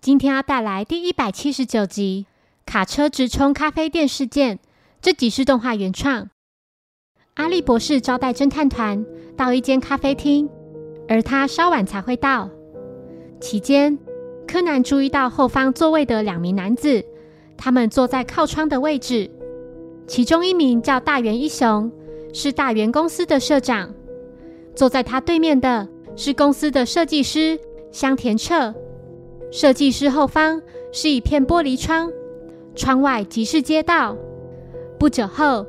今天要带来第一百七十九集《卡车直冲咖啡店事件》。这集是动画原创。阿笠博士招待侦探团到一间咖啡厅，而他稍晚才会到。期间，柯南注意到后方座位的两名男子，他们坐在靠窗的位置。其中一名叫大原一雄，是大原公司的社长。坐在他对面的是公司的设计师香田彻。设计师后方是一片玻璃窗，窗外即是街道。不久后，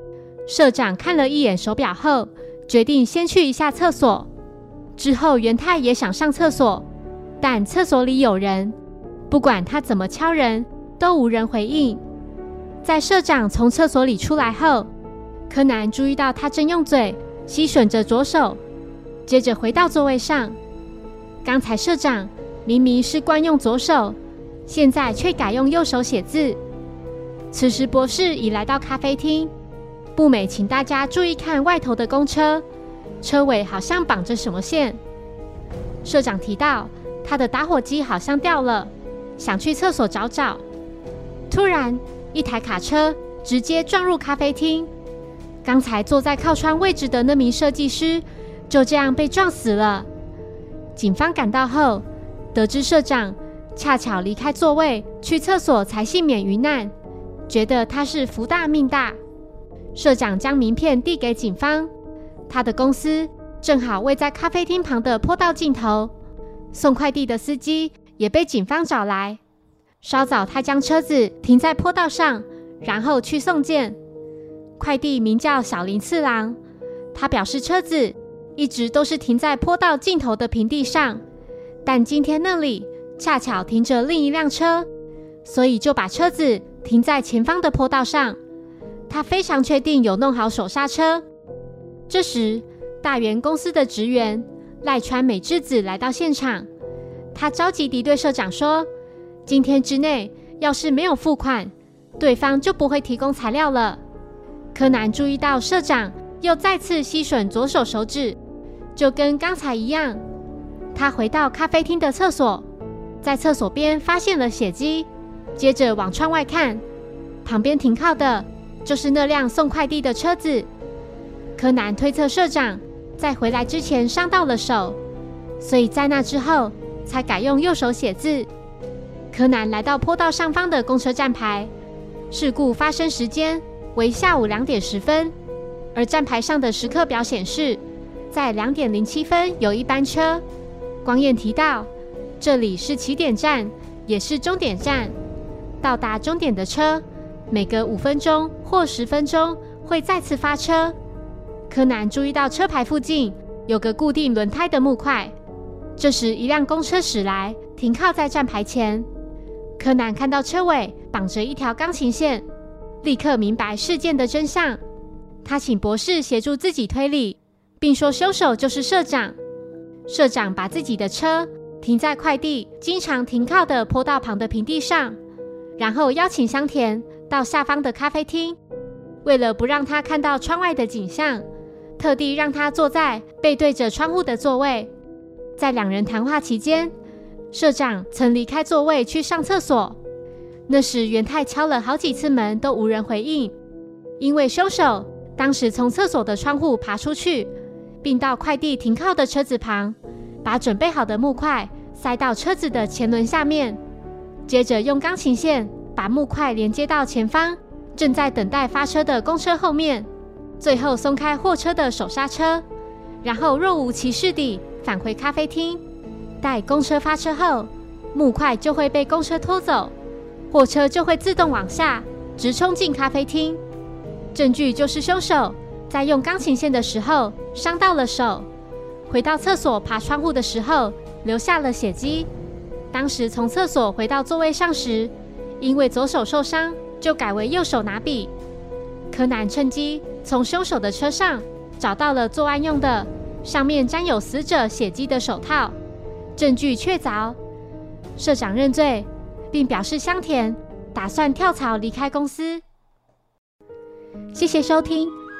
社长看了一眼手表后，决定先去一下厕所。之后，元太也想上厕所，但厕所里有人，不管他怎么敲人，都无人回应。在社长从厕所里出来后，柯南注意到他正用嘴吸吮着左手，接着回到座位上。刚才社长明明是惯用左手，现在却改用右手写字。此时，博士已来到咖啡厅。步美，请大家注意看外头的公车，车尾好像绑着什么线。社长提到，他的打火机好像掉了，想去厕所找找。突然，一台卡车直接撞入咖啡厅。刚才坐在靠窗位置的那名设计师就这样被撞死了。警方赶到后，得知社长恰巧离开座位去厕所，才幸免于难。觉得他是福大命大，社长将名片递给警方。他的公司正好位在咖啡厅旁的坡道尽头，送快递的司机也被警方找来。稍早，他将车子停在坡道上，然后去送件。快递名叫小林次郎，他表示车子一直都是停在坡道尽头的平地上，但今天那里恰巧停着另一辆车，所以就把车子。停在前方的坡道上，他非常确定有弄好手刹车。这时，大元公司的职员赖川美智子来到现场，他着急地对社长说：“今天之内要是没有付款，对方就不会提供材料了。”柯南注意到社长又再次吸吮左手手指，就跟刚才一样。他回到咖啡厅的厕所，在厕所边发现了血迹。接着往窗外看，旁边停靠的就是那辆送快递的车子。柯南推测社长在回来之前伤到了手，所以在那之后才改用右手写字。柯南来到坡道上方的公车站牌，事故发生时间为下午两点十分，而站牌上的时刻表显示，在两点零七分有一班车。光彦提到，这里是起点站，也是终点站。到达终点的车，每隔五分钟或十分钟会再次发车。柯南注意到车牌附近有个固定轮胎的木块。这时，一辆公车驶来，停靠在站牌前。柯南看到车尾绑着一条钢琴线，立刻明白事件的真相。他请博士协助自己推理，并说凶手就是社长。社长把自己的车停在快递经常停靠的坡道旁的平地上。然后邀请香田到下方的咖啡厅，为了不让他看到窗外的景象，特地让他坐在背对着窗户的座位。在两人谈话期间，社长曾离开座位去上厕所。那时元太敲了好几次门都无人回应，因为凶手当时从厕所的窗户爬出去，并到快递停靠的车子旁，把准备好的木块塞到车子的前轮下面。接着用钢琴线把木块连接到前方正在等待发车的公车后面，最后松开货车的手刹车，然后若无其事地返回咖啡厅。待公车发车后，木块就会被公车拖走，货车就会自动往下直冲进咖啡厅。证据就是凶手在用钢琴线的时候伤到了手，回到厕所爬窗户的时候留下了血迹。当时从厕所回到座位上时，因为左手受伤，就改为右手拿笔。柯南趁机从凶手的车上找到了作案用的、上面沾有死者血迹的手套，证据确凿。社长认罪，并表示香甜打算跳槽离开公司。谢谢收听，